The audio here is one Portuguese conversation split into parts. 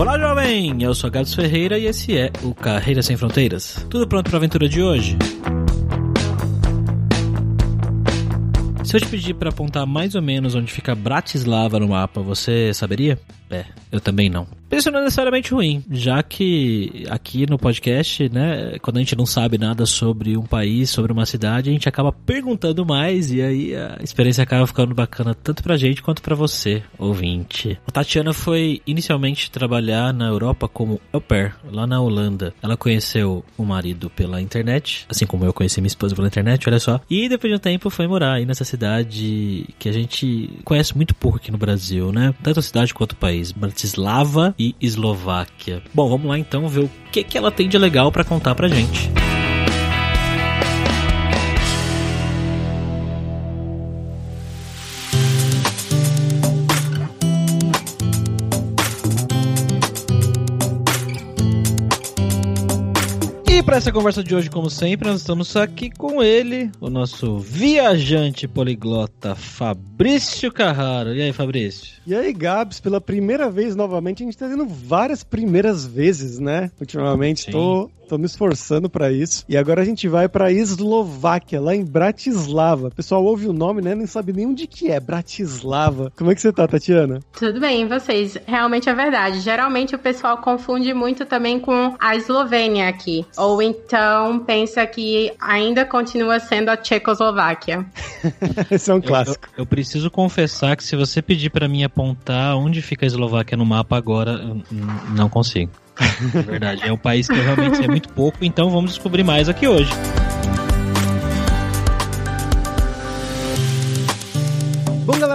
Olá, jovem! Eu sou Gabs Ferreira e esse é o Carreira Sem Fronteiras. Tudo pronto para a aventura de hoje? Se eu te pedir para apontar mais ou menos onde fica Bratislava no mapa, você saberia? É, eu também não. Isso não é necessariamente ruim, já que aqui no podcast, né, quando a gente não sabe nada sobre um país, sobre uma cidade, a gente acaba perguntando mais e aí a experiência acaba ficando bacana tanto pra gente quanto pra você, ouvinte. A Tatiana foi inicialmente trabalhar na Europa como au pair, lá na Holanda. Ela conheceu o marido pela internet, assim como eu conheci minha esposa pela internet, olha só. E depois de um tempo foi morar aí nessa cidade que a gente conhece muito pouco aqui no Brasil, né? Tanto a cidade quanto o país, Bratislava e Eslováquia. Bom, vamos lá então ver o que, que ela tem de legal para contar pra gente. E para essa conversa de hoje, como sempre, nós estamos aqui com ele, o nosso viajante poliglota Fabrício Carraro. E aí, Fabrício? E aí, Gabs, pela primeira vez novamente, a gente tá tendo várias primeiras vezes, né? Ultimamente, tô, tô me esforçando para isso. E agora a gente vai pra Eslováquia, lá em Bratislava. O pessoal ouve o nome, né? Nem sabe nem onde que é, Bratislava. Como é que você tá, Tatiana? Tudo bem, e vocês? Realmente é verdade. Geralmente o pessoal confunde muito também com a Eslovênia aqui. Ou então pensa que ainda continua sendo a Tchecoslováquia. Esse é um clássico. Eu, eu, eu preciso confessar que se você pedir para mim apontar onde fica a Eslováquia no mapa agora, eu não consigo. É verdade, é um país que realmente sei muito pouco, então vamos descobrir mais aqui hoje.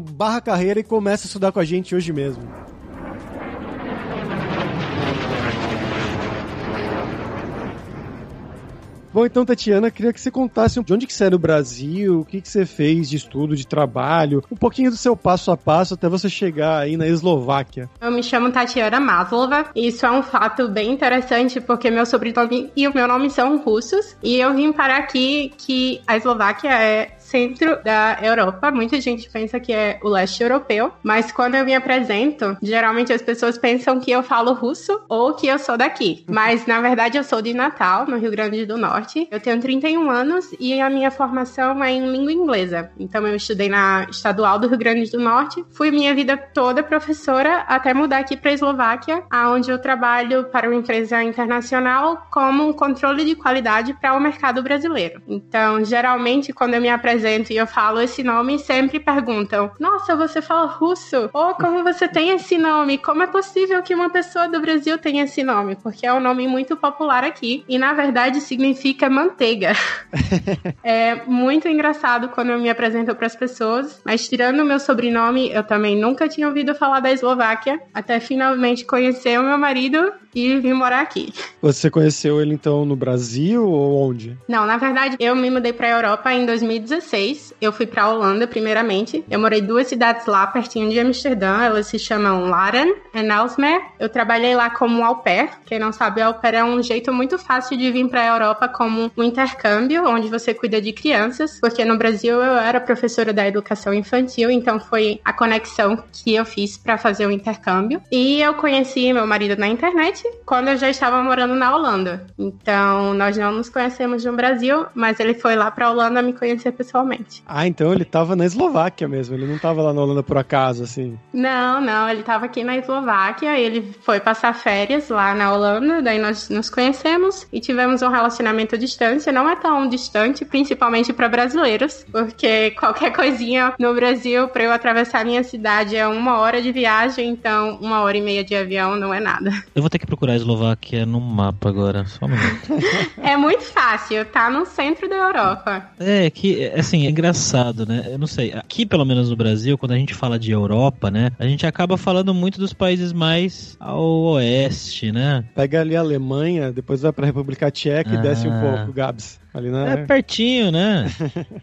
barra carreira e começa a estudar com a gente hoje mesmo. Bom, então, Tatiana, queria que você contasse de onde que você é no Brasil, o que, que você fez de estudo, de trabalho, um pouquinho do seu passo a passo até você chegar aí na Eslováquia. Eu me chamo Tatiana Maslova, e isso é um fato bem interessante porque meu sobrenome e o meu nome são russos, e eu vim parar aqui que a Eslováquia é centro da Europa. Muita gente pensa que é o leste europeu, mas quando eu me apresento, geralmente as pessoas pensam que eu falo russo ou que eu sou daqui. Mas na verdade eu sou de Natal, no Rio Grande do Norte. Eu tenho 31 anos e a minha formação é em língua inglesa. Então eu estudei na Estadual do Rio Grande do Norte. Fui minha vida toda professora até mudar aqui para a Eslováquia, aonde eu trabalho para uma empresa internacional como controle de qualidade para o mercado brasileiro. Então, geralmente quando eu me apresento apresento e eu falo esse nome, sempre perguntam: Nossa, você fala russo? Ou como você tem esse nome? Como é possível que uma pessoa do Brasil tenha esse nome? Porque é um nome muito popular aqui e na verdade significa manteiga. é muito engraçado quando eu me apresento para as pessoas, mas tirando o meu sobrenome, eu também nunca tinha ouvido falar da Eslováquia, até finalmente conhecer o meu marido e vim morar aqui. Você conheceu ele então no Brasil ou onde? Não, na verdade, eu me mudei para a Europa em 2016. Eu fui para a Holanda primeiramente. Eu morei duas cidades lá pertinho de Amsterdã. Elas se chamam Laren e Elsmer. Eu trabalhei lá como au pair. Quem não sabe, au pair é um jeito muito fácil de vir para a Europa como um intercâmbio, onde você cuida de crianças, porque no Brasil eu era professora da educação infantil, então foi a conexão que eu fiz para fazer o intercâmbio. E eu conheci meu marido na internet quando eu já estava morando na Holanda. Então, nós não nos conhecemos no Brasil, mas ele foi lá pra Holanda me conhecer pessoalmente. Ah, então ele estava na Eslováquia mesmo, ele não estava lá na Holanda por acaso, assim? Não, não, ele estava aqui na Eslováquia, ele foi passar férias lá na Holanda, daí nós nos conhecemos e tivemos um relacionamento à distância, não é tão distante, principalmente para brasileiros, porque qualquer coisinha no Brasil, para eu atravessar a minha cidade é uma hora de viagem, então uma hora e meia de avião não é nada. Eu vou ter que procurar a Eslováquia no mapa agora, só um minuto. é muito fácil, tá no centro da Europa. É, que é, assim, é engraçado, né? Eu não sei. Aqui, pelo menos no Brasil, quando a gente fala de Europa, né? A gente acaba falando muito dos países mais ao oeste, né? Pega ali a Alemanha, depois vai pra República Tcheca ah. e desce um pouco, Gabs. Ali na... É pertinho, né?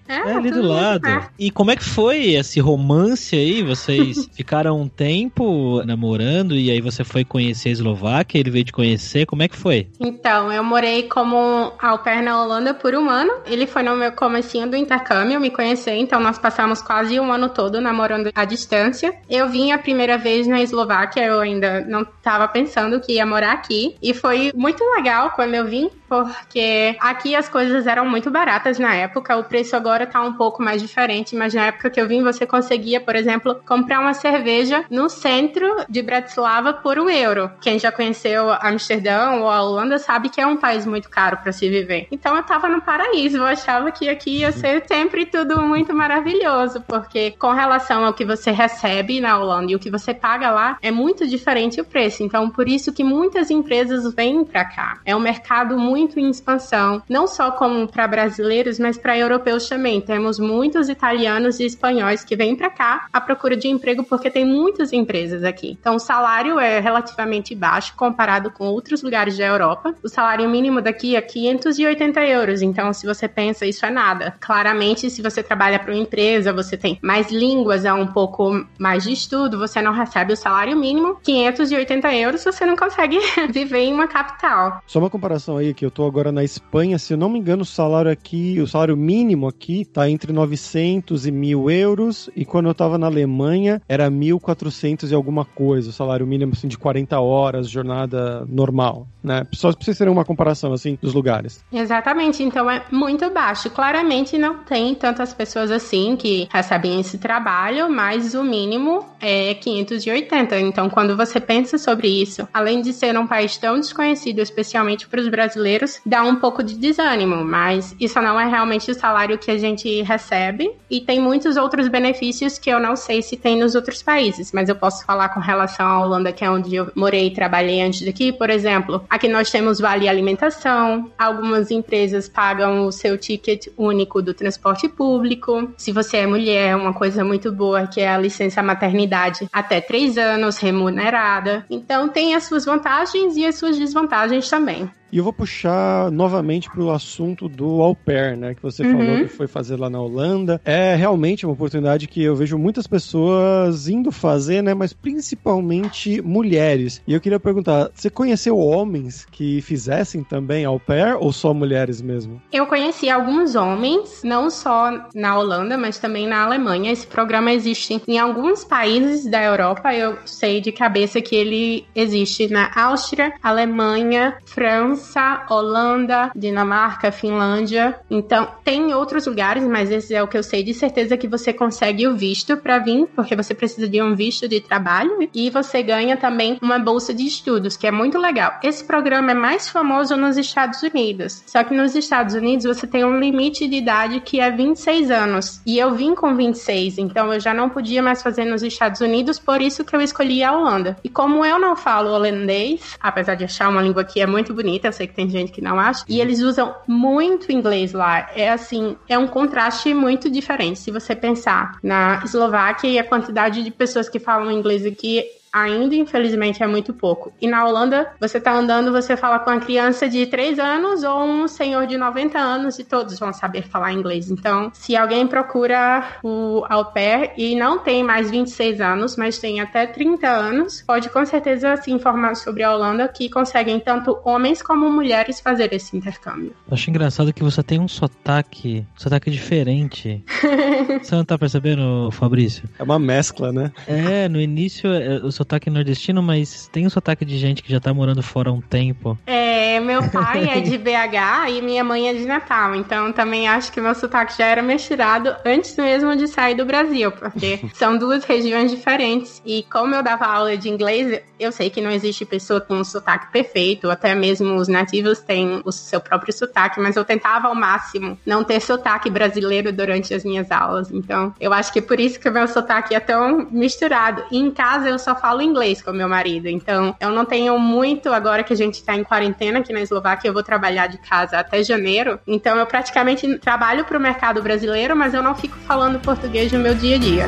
É, é ali do lado. E como é que foi esse romance aí? Vocês ficaram um tempo namorando e aí você foi conhecer a Eslováquia, ele veio te conhecer, como é que foi? Então, eu morei como au pair na Holanda por um ano. Ele foi no meu comecinho do intercâmbio me conhecer, então nós passamos quase um ano todo namorando à distância. Eu vim a primeira vez na Eslováquia, eu ainda não estava pensando que ia morar aqui. E foi muito legal quando eu vim, porque aqui as coisas eram muito baratas na época. O preço agora tá um pouco mais diferente, mas na época que eu vim, você conseguia, por exemplo, comprar uma cerveja no centro de Bratislava por um euro. Quem já conheceu Amsterdã ou a Holanda sabe que é um país muito caro para se viver. Então eu tava no paraíso, eu achava que aqui ia ser sempre tudo muito maravilhoso, porque com relação ao que você recebe na Holanda e o que você paga lá, é muito diferente o preço. Então por isso que muitas empresas vêm para cá. É um mercado muito muito em expansão, não só como para brasileiros, mas para europeus também. Temos muitos italianos e espanhóis que vêm para cá à procura de emprego porque tem muitas empresas aqui. Então o salário é relativamente baixo comparado com outros lugares da Europa. O salário mínimo daqui é 580 euros. Então se você pensa isso é nada. Claramente, se você trabalha para uma empresa, você tem mais línguas, é um pouco mais de estudo, você não recebe o salário mínimo. 580 euros você não consegue viver em uma capital. Só uma comparação aí que eu tô agora na Espanha, se eu não me engano, o salário aqui, o salário mínimo aqui tá entre 900 e 1000 euros, e quando eu tava na Alemanha era 1400 e alguma coisa, o salário mínimo assim de 40 horas, jornada normal, né? Só pra vocês terem uma comparação assim dos lugares. Exatamente, então é muito baixo. Claramente não tem tantas pessoas assim que recebem esse trabalho, mas o mínimo é 580. Então, quando você pensa sobre isso, além de ser um país tão desconhecido, especialmente para os brasileiros, dá um pouco de desânimo, mas isso não é realmente o salário que a gente recebe e tem muitos outros benefícios que eu não sei se tem nos outros países, mas eu posso falar com relação à Holanda, que é onde eu morei e trabalhei antes daqui, por exemplo, aqui nós temos vale alimentação, algumas empresas pagam o seu ticket único do transporte público. Se você é mulher, uma coisa muito boa que é a licença maternidade até três anos remunerada. Então tem as suas vantagens e as suas desvantagens também. E eu vou puxar novamente para o assunto do au pair, né? Que você uhum. falou que foi fazer lá na Holanda. É realmente uma oportunidade que eu vejo muitas pessoas indo fazer, né? Mas principalmente mulheres. E eu queria perguntar: você conheceu homens que fizessem também au pair ou só mulheres mesmo? Eu conheci alguns homens, não só na Holanda, mas também na Alemanha. Esse programa existe em alguns países da Europa. Eu sei de cabeça que ele existe na Áustria, Alemanha, França. França, Holanda, Dinamarca, Finlândia. Então, tem outros lugares, mas esse é o que eu sei de certeza que você consegue o visto para vir, porque você precisa de um visto de trabalho e você ganha também uma bolsa de estudos, que é muito legal. Esse programa é mais famoso nos Estados Unidos. Só que nos Estados Unidos você tem um limite de idade que é 26 anos. E eu vim com 26, então eu já não podia mais fazer nos Estados Unidos, por isso que eu escolhi a Holanda. E como eu não falo holandês, apesar de achar uma língua que é muito bonita, sei que tem gente que não acha. E eles usam muito inglês lá. É assim, é um contraste muito diferente. Se você pensar na Eslováquia e a quantidade de pessoas que falam inglês aqui ainda, infelizmente, é muito pouco. E na Holanda, você tá andando, você fala com uma criança de 3 anos ou um senhor de 90 anos e todos vão saber falar inglês. Então, se alguém procura o au pair e não tem mais 26 anos, mas tem até 30 anos, pode com certeza se informar sobre a Holanda, que conseguem tanto homens como mulheres fazer esse intercâmbio. Eu acho engraçado que você tem um sotaque, um sotaque diferente. você não tá percebendo, Fabrício? É uma mescla, né? É, no início é, o sotaque nordestino, mas tem um sotaque de gente que já tá morando fora há um tempo. É, meu pai é de BH e minha mãe é de Natal, então também acho que meu sotaque já era misturado antes mesmo de sair do Brasil, porque são duas regiões diferentes. E como eu dava aula de inglês, eu sei que não existe pessoa com um sotaque perfeito, até mesmo os nativos têm o seu próprio sotaque, mas eu tentava ao máximo não ter sotaque brasileiro durante as minhas aulas. Então, eu acho que por isso que o meu sotaque é tão misturado. E em casa eu só falo inglês com meu marido, então eu não tenho muito, agora que a gente tá em quarentena aqui na Eslováquia, eu vou trabalhar de casa até janeiro. Então eu praticamente trabalho para o mercado brasileiro, mas eu não fico falando português no meu dia a dia.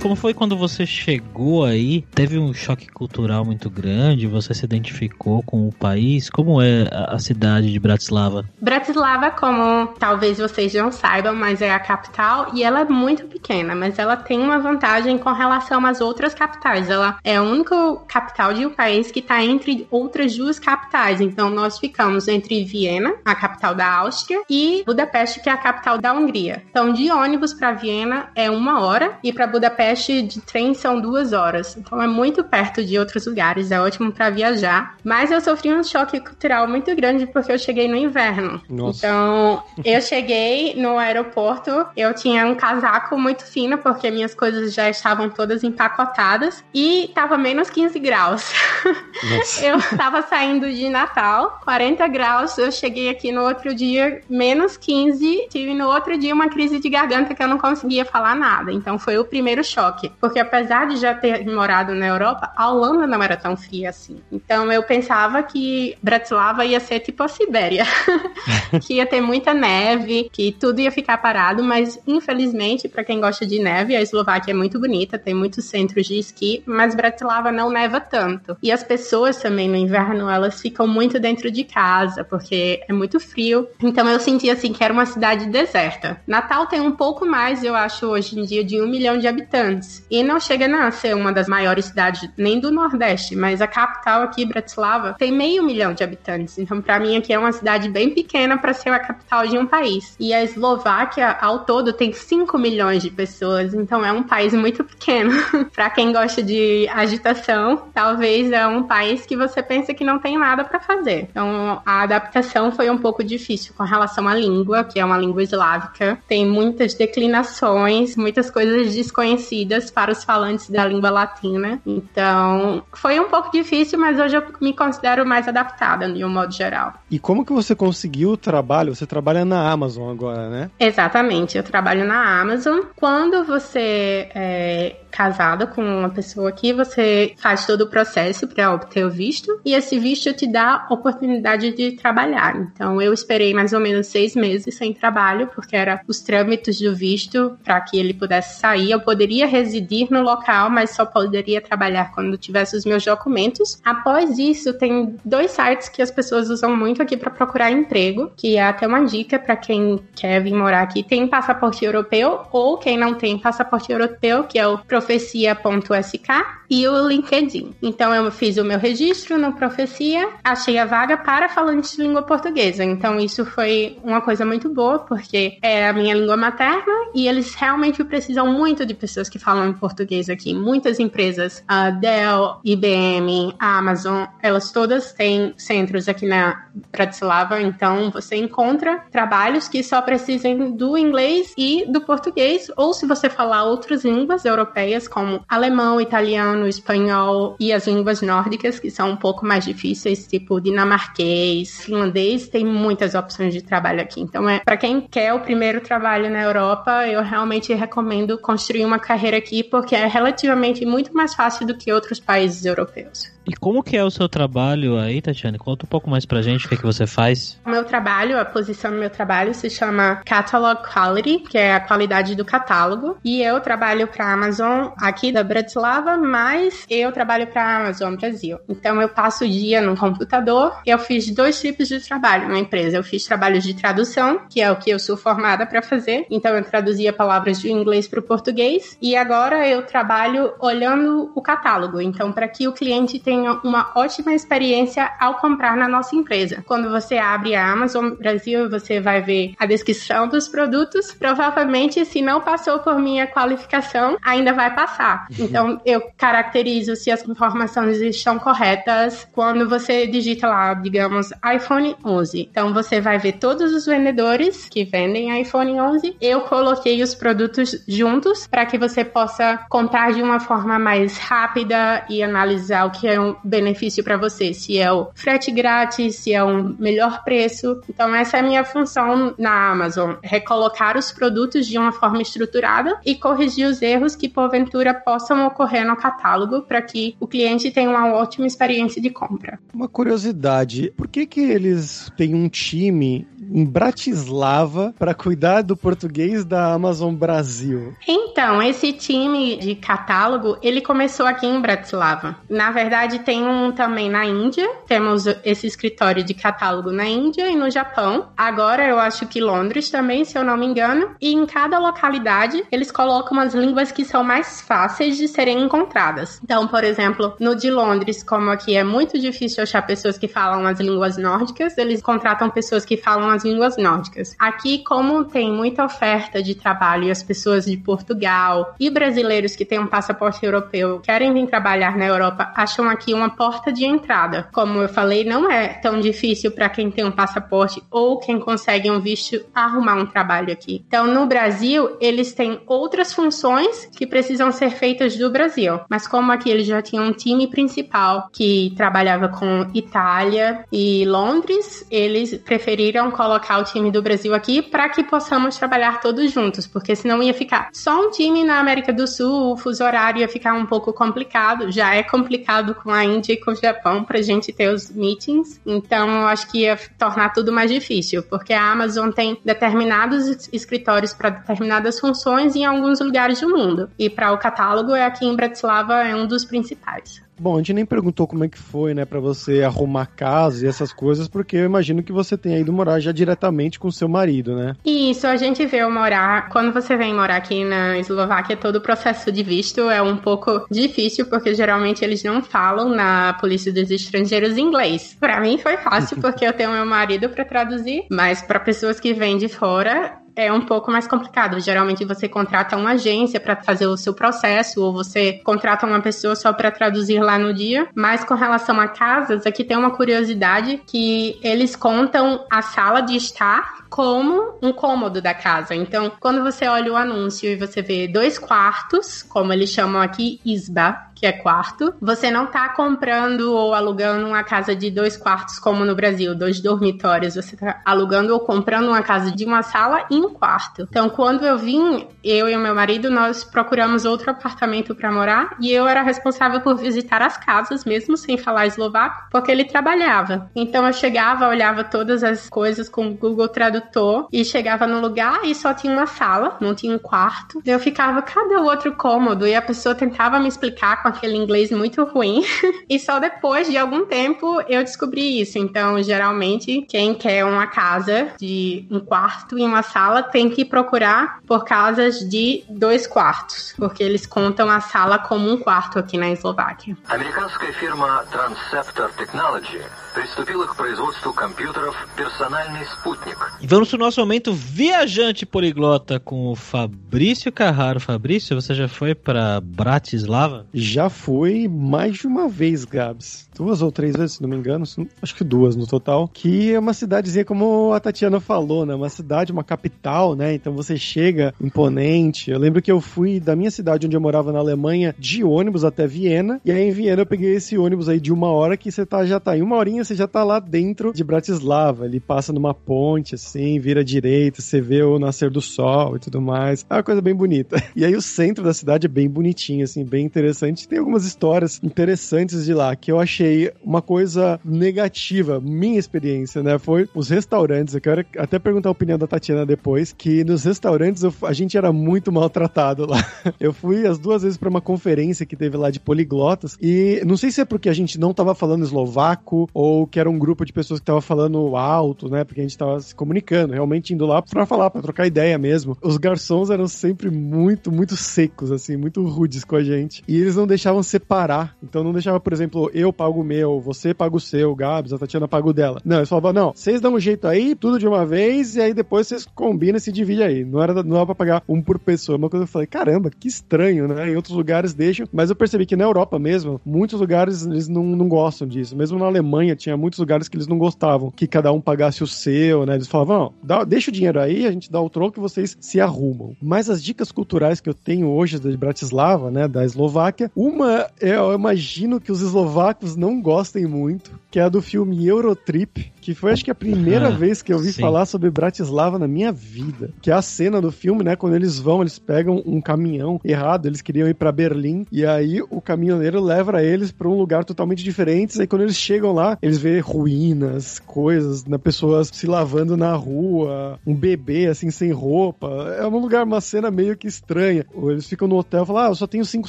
Como foi quando você chegou aí? Teve um choque cultural muito grande? Você se identificou com o país? Como é a cidade de Bratislava? Bratislava, como talvez vocês não saibam, mas é a capital e ela é muito pequena, mas ela tem uma vantagem com relação às outras capitais. Ela é a única capital de um país que está entre outras duas capitais. Então nós ficamos entre Viena, a capital da Áustria, e Budapeste, que é a capital da Hungria. Então de ônibus para Viena é uma hora e para Budapeste Budapeste de trem são duas horas, então é muito perto de outros lugares, é ótimo para viajar. Mas eu sofri um choque cultural muito grande porque eu cheguei no inverno. Nossa. Então eu cheguei no aeroporto, eu tinha um casaco muito fino porque minhas coisas já estavam todas empacotadas e tava menos 15 graus. eu tava saindo de Natal, 40 graus, eu cheguei aqui no outro dia menos 15, tive no outro dia uma crise de garganta que eu não conseguia falar nada. Então foi o primeiro choque, porque apesar de já ter morado na Europa, a Holanda não era tão fria assim. Então eu pensava que Bratislava ia ser tipo a Sibéria, que ia ter muita neve, que tudo ia ficar parado, mas infelizmente, para quem gosta de neve, a Eslováquia é muito bonita, tem muitos centros de esqui, mas Bratislava não neva tanto. E as pessoas também no inverno, elas ficam muito dentro de casa, porque é muito frio. Então eu senti assim que era uma cidade deserta. Natal tem um pouco mais, eu acho, hoje em dia, de um milhão de habitantes habitantes. E não chega a ser uma das maiores cidades nem do Nordeste, mas a capital aqui, Bratislava, tem meio milhão de habitantes. Então, para mim, aqui é uma cidade bem pequena para ser a capital de um país. E a Eslováquia, ao todo, tem 5 milhões de pessoas. Então, é um país muito pequeno. para quem gosta de agitação, talvez é um país que você pensa que não tem nada para fazer. Então, a adaptação foi um pouco difícil com relação à língua, que é uma língua eslávica. Tem muitas declinações, muitas coisas desconhecidas desconhecidas para os falantes da língua latina. Então, foi um pouco difícil, mas hoje eu me considero mais adaptada, de um modo geral. E como que você conseguiu o trabalho? Você trabalha na Amazon agora, né? Exatamente, eu trabalho na Amazon. Quando você é casada com uma pessoa aqui, você faz todo o processo para obter o visto e esse visto te dá oportunidade de trabalhar. Então, eu esperei mais ou menos seis meses sem trabalho, porque era os trâmites do visto para que ele pudesse sair. Eu poderia poderia residir no local, mas só poderia trabalhar quando tivesse os meus documentos. Após isso, tem dois sites que as pessoas usam muito aqui para procurar emprego, que é até uma dica para quem quer vir morar aqui. Tem passaporte europeu ou quem não tem passaporte europeu, que é o profecia.sk e o LinkedIn. Então eu fiz o meu registro no Profecia, achei a vaga para falantes de língua portuguesa. Então isso foi uma coisa muito boa, porque é a minha língua materna e eles realmente precisam muito de pessoas que falam em português aqui. Muitas empresas, a Dell, IBM, a Amazon, elas todas têm centros aqui na Bratislava, então você encontra trabalhos que só precisem do inglês e do português, ou se você falar outras línguas europeias, como alemão, italiano, espanhol e as línguas nórdicas, que são um pouco mais difíceis, tipo dinamarquês, finlandês, tem muitas opções de trabalho aqui. Então, é para quem quer o primeiro trabalho na Europa, eu realmente recomendo construir uma carreira aqui, porque é relativamente muito mais fácil do que outros países europeus. E como que é o seu trabalho aí, Tatiana? Conta um pouco mais pra gente o que, é que você faz. O meu trabalho, a posição do meu trabalho se chama Catalog Quality, que é a qualidade do catálogo. E eu trabalho pra Amazon aqui da Bratislava, mas eu trabalho pra Amazon Brasil. Então eu passo o dia no computador. Eu fiz dois tipos de trabalho na empresa. Eu fiz trabalhos de tradução, que é o que eu sou formada para fazer. Então eu traduzia palavras de inglês para o português. E agora eu trabalho olhando o catálogo. Então para que o cliente tenha uma ótima experiência ao comprar na nossa empresa. Quando você abre a Amazon Brasil, você vai ver a descrição dos produtos. Provavelmente, se não passou por minha qualificação, ainda vai passar. Uhum. Então, eu caracterizo se as informações estão corretas quando você digita lá, digamos, iPhone 11. Então, você vai ver todos os vendedores que vendem iPhone 11. Eu coloquei os produtos juntos para que você possa comprar de uma forma mais rápida e analisar o que é um benefício para você, se é o frete grátis, se é um melhor preço. Então essa é a minha função na Amazon, recolocar os produtos de uma forma estruturada e corrigir os erros que porventura possam ocorrer no catálogo para que o cliente tenha uma ótima experiência de compra. Uma curiosidade, por que que eles têm um time em Bratislava para cuidar do português da Amazon Brasil? Então, esse time de catálogo, ele começou aqui em Bratislava. Na verdade, tem um também na Índia. Temos esse escritório de catálogo na Índia e no Japão. Agora eu acho que Londres também, se eu não me engano. E em cada localidade, eles colocam as línguas que são mais fáceis de serem encontradas. Então, por exemplo, no de Londres, como aqui é muito difícil achar pessoas que falam as línguas nórdicas, eles contratam pessoas que falam as línguas nórdicas. Aqui, como tem muita oferta de trabalho e as pessoas de Portugal e brasileiros que têm um passaporte europeu querem vir trabalhar na Europa, acham aqui uma porta de entrada. Como eu falei, não é tão difícil para quem tem um passaporte ou quem consegue um visto arrumar um trabalho aqui. Então, no Brasil, eles têm outras funções que precisam ser feitas do Brasil. Mas como aqui eles já tinham um time principal que trabalhava com Itália e Londres, eles preferiram colocar o time do Brasil aqui para que possamos trabalhar todos juntos, porque senão ia ficar só um time na América do Sul, o fuso horário ia ficar um pouco complicado. Já é complicado com a Índia e com o Japão para a gente ter os meetings, então eu acho que ia tornar tudo mais difícil, porque a Amazon tem determinados escritórios para determinadas funções em alguns lugares do mundo, e para o catálogo é aqui em Bratislava é um dos principais. Bom, a gente nem perguntou como é que foi, né, para você arrumar casa e essas coisas, porque eu imagino que você tenha ido morar já diretamente com seu marido, né? Isso, a gente veio morar. Quando você vem morar aqui na Eslováquia, todo o processo de visto é um pouco difícil, porque geralmente eles não falam na Polícia dos Estrangeiros inglês. Para mim foi fácil, porque eu tenho meu marido para traduzir, mas para pessoas que vêm de fora, é um pouco mais complicado. Geralmente você contrata uma agência para fazer o seu processo ou você contrata uma pessoa só para traduzir lá no dia. Mas com relação a casas, aqui tem uma curiosidade que eles contam a sala de estar como um cômodo da casa. Então, quando você olha o anúncio e você vê dois quartos, como eles chamam aqui, isba, que é quarto, você não tá comprando ou alugando uma casa de dois quartos como no Brasil, dois dormitórios. Você tá alugando ou comprando uma casa de uma sala e um quarto. Então, quando eu vim, eu e o meu marido, nós procuramos outro apartamento para morar e eu era responsável por visitar as casas, mesmo sem falar eslovaco, porque ele trabalhava. Então, eu chegava, olhava todas as coisas com o Google Tradutor e chegava no lugar e só tinha uma sala, não tinha um quarto. Eu ficava, cadê o outro cômodo? E a pessoa tentava me explicar com aquele inglês muito ruim. e só depois de algum tempo eu descobri isso. Então, geralmente, quem quer uma casa de um quarto e uma sala tem que procurar por casas de dois quartos, porque eles contam a sala como um quarto aqui na Eslováquia. Американская фирма Transceptor Technology приступила к производству компьютеров «Персональный спутник». E vamos pro nosso momento viajante poliglota com o Fabrício Carraro. Fabrício, você já foi para Bratislava? Já fui mais de uma vez, Gabs. Duas ou três vezes, se não me engano. Acho que duas no total. Que é uma cidadezinha, como a Tatiana falou, né? Uma cidade, uma capital, né? Então você chega imponente. Eu lembro que eu fui da minha cidade, onde eu morava na Alemanha, de ônibus até Viena. E aí em Viena eu peguei esse ônibus aí de uma hora que você tá, já tá em uma horinha, você já tá lá dentro de Bratislava. Ele passa numa ponte, assim, vira direita, você vê o nascer do sol e tudo mais. É uma coisa bem bonita. E aí o centro da cidade é bem bonitinho, assim, bem interessante. Tem algumas histórias interessantes de lá que eu achei uma coisa negativa, minha experiência, né? Foi os restaurantes. Eu quero até perguntar a opinião da Tatiana depois, que nos restaurantes eu, a gente era muito maltratado lá. Eu fui as duas vezes para uma conferência que teve lá de poliglotas e não sei se é porque a gente não tava falando eslovaco ou que era um grupo de pessoas que tava falando alto, né? Porque a gente tava se comunicando, realmente indo lá para falar, para trocar ideia mesmo. Os garçons eram sempre muito, muito secos, assim, muito rudes com a gente. E eles não deixavam separar. Então não deixava, por exemplo, eu pago o meu, você paga o seu, o Gabs, a Tatiana paga o dela. Não, eles falavam, não, vocês dão um jeito aí, tudo de uma vez, e aí depois vocês combinam combina e se divide aí. Não era, não era pra pagar um por pessoa. Uma coisa eu falei, caramba, que estranho, né? Em outros lugares deixam, mas eu percebi que na Europa mesmo, muitos lugares eles não, não gostam disso. Mesmo na Alemanha, tinha muitos lugares que eles não gostavam que cada um pagasse o seu, né? Eles falavam, dá, deixa o dinheiro aí, a gente dá o troco e vocês se arrumam. Mas as dicas culturais que eu tenho hoje de Bratislava, né, da Eslováquia, uma eu imagino que os eslovacos não gostem muito, que é a do filme Eurotrip, que foi acho que a primeira ah, vez que eu ouvi sim. falar sobre Bratislava na minha vida. Que é a cena do filme, né? Quando eles vão, eles pegam um caminhão errado, eles queriam ir para Berlim, e aí o caminhoneiro leva eles para um lugar totalmente diferente. E quando eles chegam lá, eles vê ruínas, coisas, né, pessoas se lavando na rua, um bebê assim sem roupa. É um lugar, uma cena meio que estranha. Ou eles ficam no hotel e falam: Ah, eu só tenho cinco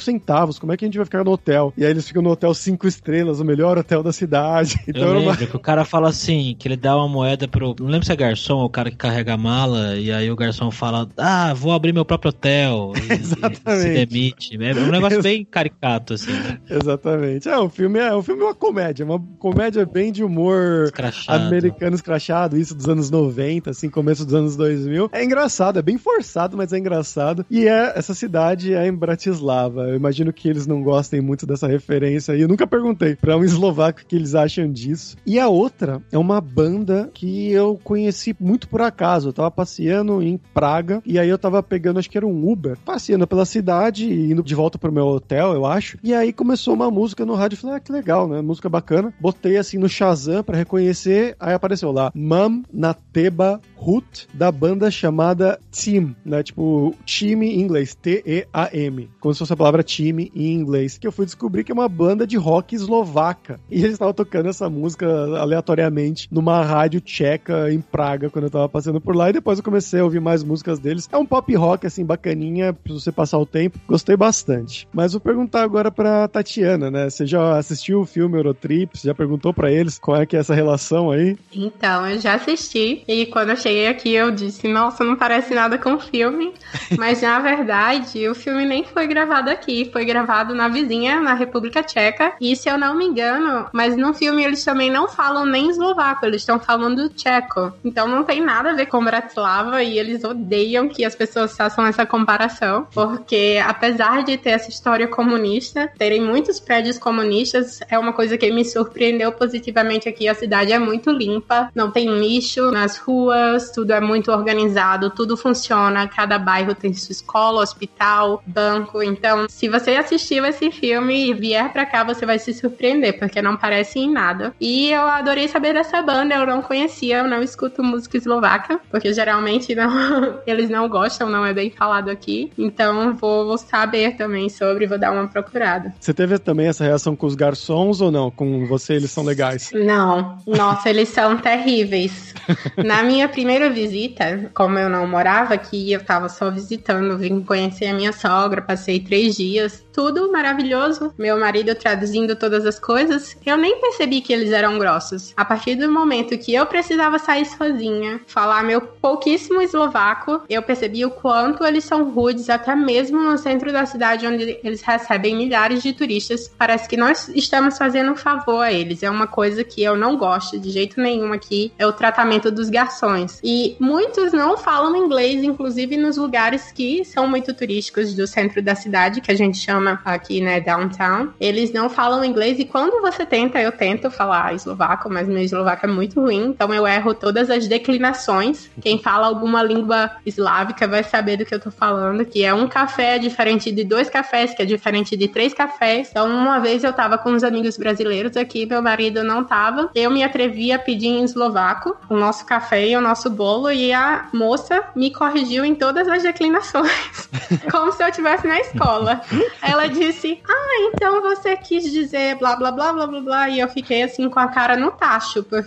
centavos, como é que a gente vai ficar no hotel? E aí eles ficam no hotel cinco estrelas, o melhor hotel da cidade. Então, eu lembro uma... que o cara fala assim: que ele dá uma moeda pro. Não lembro se é garçom ou o cara que carrega a mala, e aí o garçom fala: Ah, vou abrir meu próprio hotel. E, Exatamente. E se demite. É um negócio bem caricato, assim. Né? Exatamente. É, o filme é, o filme é uma comédia, uma comédia bem de humor escrachado. americano escrachado, isso dos anos 90, assim, começo dos anos 2000. É engraçado, é bem forçado, mas é engraçado. E é essa cidade é em Bratislava. Eu imagino que eles não gostem muito dessa referência aí. Eu nunca perguntei para um eslovaco o que eles acham disso. E a outra é uma banda que eu conheci muito por acaso. Eu tava passeando em Praga e aí eu tava pegando, acho que era um Uber, passeando pela cidade e indo de volta pro meu hotel, eu acho. E aí começou uma música no rádio. Eu falei, ah, que legal, né? Música bacana. Botei assim no Shazam para reconhecer. Aí apareceu lá, Mam Nateba Hut, da banda chamada Team, né? Tipo, time em inglês, T-E-A-M. Como se fosse a palavra time em inglês. Que eu fui descobrir que é uma banda de rock eslovaca. E eles estavam tocando essa música aleatoriamente numa rádio tcheca em Praga, quando eu tava passando por lá. E depois eu comecei a ouvir mais músicas deles. É um pop rock, assim, bacaninha, pra você passar o tempo. Gostei bastante. Mas vou perguntar agora pra Tatiana, né? Você já assistiu o filme Eurotrip? Você já perguntou para eles qual é que é essa relação aí? Então, eu já assisti. E quando eu cheguei aqui, eu disse, nossa, não parece nada com o filme. Mas, na verdade, o filme nem foi gravado aqui. Foi gravado na vizinha, na República Tcheca. E, se eu não me engano, mas no filme eles também não falam nem eslovaco, eles estão falando tcheco. Então não tem nada a ver com Bratislava e eles odeiam que as pessoas façam essa comparação, porque apesar de ter essa história comunista, terem muitos prédios comunistas, é uma coisa que me surpreendeu positivamente aqui. A cidade é muito limpa, não tem lixo nas ruas, tudo é muito organizado, tudo funciona, cada bairro tem sua escola, hospital, banco. Então, se você assistiu esse filme e vier para cá, você vai se surpreender, porque não parece em nada. E eu adorei saber dessa banda, eu não conhecia, eu não escuto música eslovaca, porque geralmente não, eles não gostam, não é bem falado aqui. Então vou, vou saber também sobre, vou dar uma procurada. Você teve também essa reação com os garçons ou não? Com você, eles são legais? Não, nossa, eles são terríveis. Na minha primeira visita, como eu não morava aqui, eu tava só visitando, vim conhecer a minha sogra, passei três dias, tudo maravilhoso. Meu marido traduzindo todas as coisas, eu nem percebi que eles eram grossos. A partir do momento que eu precisava sair sozinha, falar meu pouquíssimo eslovaco, eu percebi o quanto eles são rudes, até mesmo no centro da cidade onde eles recebem milhares de turistas. Parece que nós estamos fazendo um favor a eles. É uma coisa que eu não gosto de jeito nenhum aqui, é o tratamento dos garçons. E muitos não falam inglês, inclusive nos lugares que são muito turísticos do centro da cidade, que a gente chama aqui, né, downtown. Eles não falam inglês e quando você tenta, eu tento falar eslovaco, mas meu eslovaco é muito ruim, então eu erro todas as declinações. Quem fala alguma língua eslávica vai saber do que eu tô falando, que é um café diferente de dois cafés, que é diferente de três cafés. Então, uma vez eu tava com uns amigos brasileiros aqui, meu marido não tava. Eu me atrevi a pedir em eslovaco o nosso café e o nosso bolo e a moça me corrigiu em todas as declinações, como se eu estivesse na escola. Ela disse: "Ah, então você quis dizer blá blá blá blá blá blá", e eu fiquei assim com a cara no tacho, porque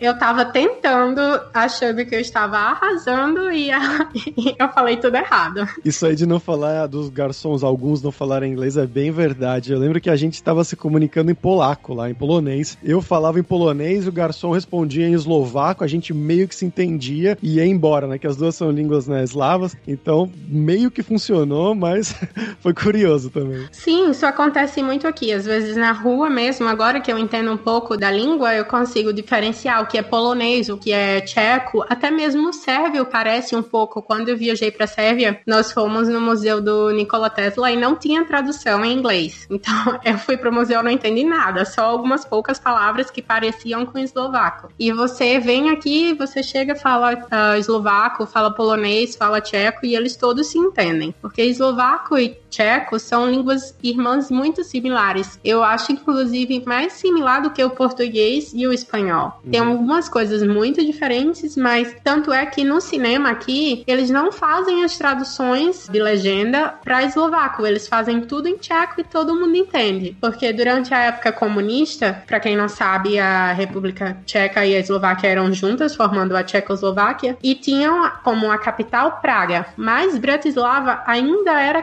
eu tava tentando, achando que eu estava arrasando e, a... e eu falei tudo errado. Isso aí de não falar dos garçons, alguns não falarem inglês, é bem verdade. Eu lembro que a gente estava se comunicando em polaco lá, em polonês. Eu falava em polonês, o garçom respondia em eslovaco, a gente meio que se entendia e ia embora, né? Que as duas são línguas né, eslavas, então meio que funcionou, mas foi curioso também. Sim, isso acontece muito aqui. Às vezes na rua mesmo, agora que eu entendo um pouco da língua, eu consigo diferencial, que é polonês, o que é tcheco, até mesmo o sérvio parece um pouco. Quando eu viajei para Sérvia, nós fomos no museu do Nikola Tesla e não tinha tradução em inglês. Então eu fui pro museu não entendi nada, só algumas poucas palavras que pareciam com eslovaco. E você vem aqui, você chega, fala uh, eslovaco, fala polonês, fala tcheco e eles todos se entendem, porque eslovaco e tcheco são línguas irmãs muito similares. Eu acho, inclusive, mais similar do que o português e o espanhol. Uhum. Tem algumas coisas muito diferentes, mas tanto é que no cinema aqui, eles não fazem as traduções de legenda para eslovaco, eles fazem tudo em tcheco e todo mundo entende. Porque durante a época comunista, para quem não sabe, a República Tcheca e a Eslováquia eram juntas, formando a Tchecoslováquia, e tinham como a capital Praga, mas Bratislava ainda era a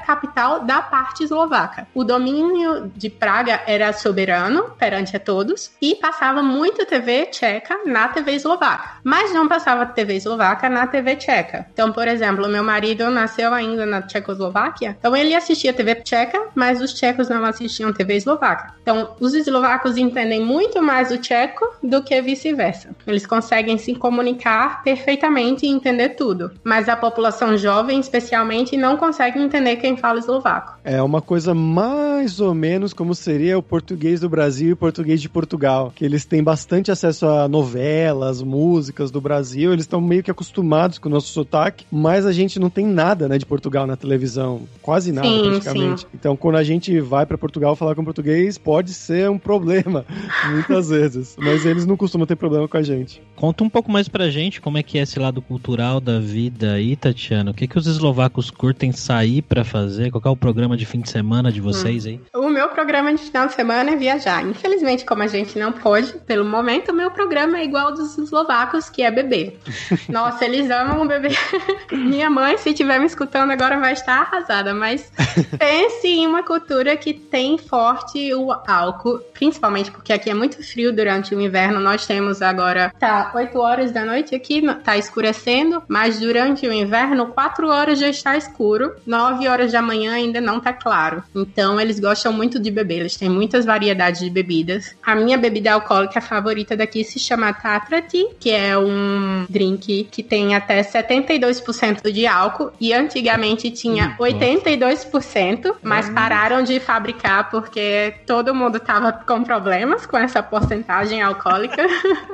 da parte eslovaca. O domínio de Praga era soberano perante a todos e passava muita TV tcheca na TV eslovaca, mas não passava TV eslovaca na TV tcheca. Então, por exemplo, meu marido nasceu ainda na Tchecoslováquia, então ele assistia TV tcheca, mas os tchecos não assistiam TV eslovaca. Então, os eslovacos entendem muito mais o tcheco do que vice-versa. Eles conseguem se comunicar perfeitamente e entender tudo, mas a população jovem, especialmente, não consegue entender quem fala eslovaco É uma coisa mais ou menos como seria o português do Brasil e o português de Portugal, que eles têm bastante acesso a novelas, músicas do Brasil, eles estão meio que acostumados com o nosso sotaque, mas a gente não tem nada, né, de Portugal na televisão, quase nada sim, praticamente. Sim. Então, quando a gente vai para Portugal falar com português, pode ser um problema muitas vezes, mas eles não costumam ter problema com a gente. Conta um pouco mais pra gente como é que é esse lado cultural da vida aí, Tatiana. O que que os eslovacos curtem sair para fazer? Qual é o programa de fim de semana de vocês aí? O meu programa de final de semana é viajar. Infelizmente, como a gente não pode, pelo momento, o meu programa é igual dos eslovacos, que é beber. Nossa, eles amam beber. Minha mãe, se estiver me escutando agora, vai estar arrasada, mas pense em uma cultura que tem forte o álcool, principalmente porque aqui é muito frio durante o inverno. Nós temos agora, tá 8 horas da noite aqui, tá escurecendo, mas durante o inverno, 4 horas já está escuro, 9 horas da manhã ainda não tá claro. Então eles gostam muito de beber, eles têm muitas variedades de bebidas. A minha bebida alcoólica favorita daqui se chama Tatrati, que é um drink que tem até 72% de álcool e antigamente tinha 82%, mas pararam de fabricar porque todo mundo tava com problemas com essa porcentagem alcoólica.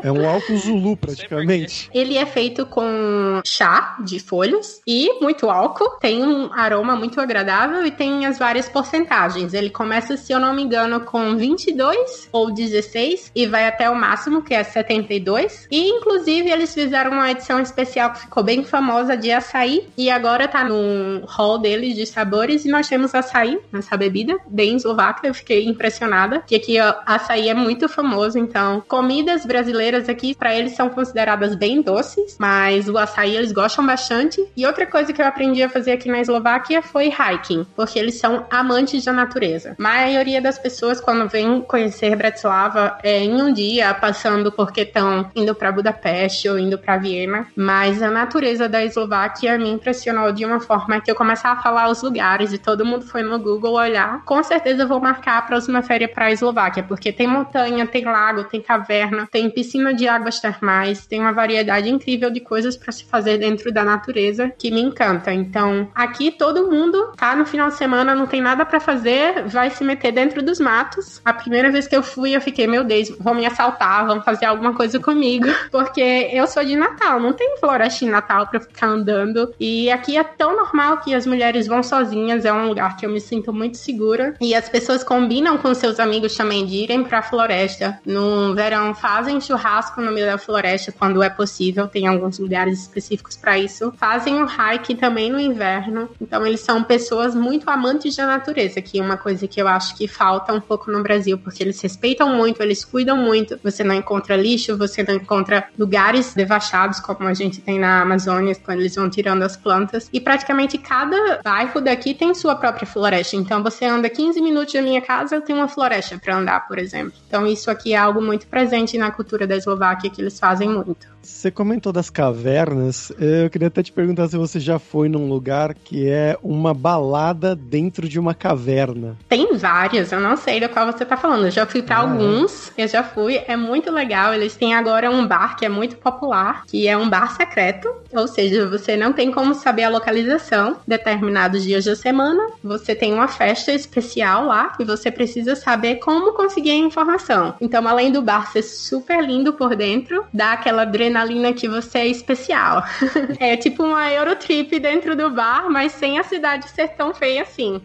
É um álcool Zulu praticamente. Ele é feito com chá de folhas e muito álcool, tem um aroma muito agradável e tem as várias porcentagens. Ele começa, se eu não me engano, com 22 ou 16 e vai até o máximo, que é 72. E inclusive eles fizeram uma edição especial que ficou bem famosa de açaí e agora tá no hall deles de sabores e nós temos açaí nessa bebida, bem eslovaca. Eu fiquei impressionada, que aqui ó, açaí é muito famoso, então comidas brasileiras aqui para eles são consideradas bem doces, mas o açaí eles gostam bastante. E outra coisa que eu aprendi a fazer aqui na Eslováquia foi hiking porque eles são amantes da natureza. A maioria das pessoas, quando vem conhecer Bratislava, é em um dia, passando porque estão indo para Budapeste ou indo para Viena, mas a natureza da Eslováquia me impressionou de uma forma que eu começava a falar os lugares e todo mundo foi no Google olhar. Com certeza vou marcar a próxima férias para a Eslováquia, porque tem montanha, tem lago, tem caverna, tem piscina de águas termais, tem uma variedade incrível de coisas para se fazer dentro da natureza que me encanta. Então, aqui todo mundo tá no final de semana, não tem nada para fazer, vai se meter dentro dos matos. A primeira vez que eu fui, eu fiquei, meu Deus, vão me assaltar, vão fazer alguma coisa comigo. Porque eu sou de Natal, não tem floresta em Natal pra ficar andando. E aqui é tão normal que as mulheres vão sozinhas, é um lugar que eu me sinto muito segura. E as pessoas combinam com seus amigos também de irem pra floresta. No verão, fazem churrasco no meio da floresta quando é possível, tem alguns lugares específicos para isso. Fazem o hike também no inverno. Então, eles são pessoas muito amantes da natureza, que é uma coisa que eu acho que falta um pouco no Brasil, porque eles respeitam muito, eles cuidam muito. Você não encontra lixo, você não encontra lugares devastados, como a gente tem na Amazônia, quando eles vão tirando as plantas. E praticamente cada bairro daqui tem sua própria floresta. Então você anda 15 minutos da minha casa, tenho uma floresta para andar, por exemplo. Então isso aqui é algo muito presente na cultura da Eslováquia que eles fazem muito. Você comentou das cavernas. Eu queria até te perguntar se você já foi num lugar que é uma balada dentro de uma caverna. Tem vários, eu não sei do qual você tá falando. Eu já fui para Ah, alguns, eu já fui, é muito legal. Eles têm agora um bar que é muito popular, que é um bar secreto, ou seja, você não tem como saber a localização determinados dias da semana. Você tem uma festa especial lá e você precisa saber como conseguir a informação. Então, além do bar ser super lindo por dentro, dá aquela adrenalina que você é especial. é tipo uma Eurotrip dentro do bar, mas sem a cidade ser tão feia assim.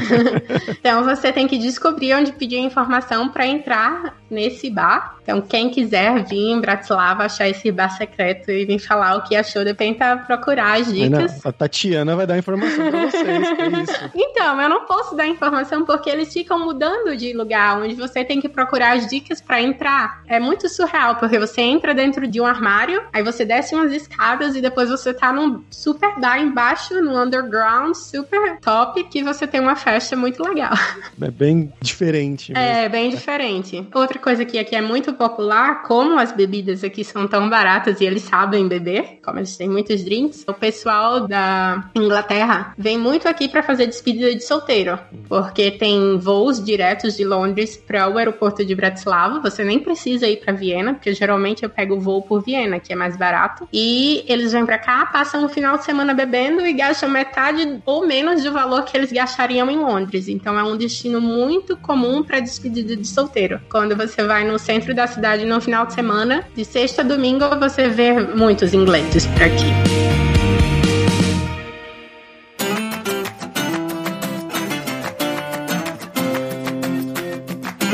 então você tem que descobrir onde pedir informação para entrar nesse bar. Então quem quiser vir em Bratislava achar esse bar secreto e vir falar o que achou, tenta procurar as não, dicas. a Tatiana vai dar informação pra vocês, que é isso. Então, eu não posso dar informação porque eles ficam mudando de lugar, onde você tem que procurar as dicas pra entrar. É muito surreal, porque você entra dentro de um armário, aí você desce umas escadas e depois você tá num super bar embaixo, no underground, super top, que você tem uma festa muito legal. É bem diferente. mesmo. É, bem diferente. Outra coisa que aqui é muito popular, como as bebidas aqui são tão baratas e eles sabem beber, como eles têm muitos drinks, o pessoal da Inglaterra vem muito aqui para fazer despedida de solteiro, porque tem voos diretos de Londres para o aeroporto de Bratislava, você nem precisa ir para Viena, porque geralmente eu pego o voo por Viena, que é mais barato, e eles vêm para cá, passam o final de semana bebendo e gastam metade ou menos do valor que eles gastariam em Londres. Então é um destino muito comum para despedida de solteiro. Quando você vai no centro da cidade no final de semana, de sexta a domingo, você vê muitos ingleses por aqui.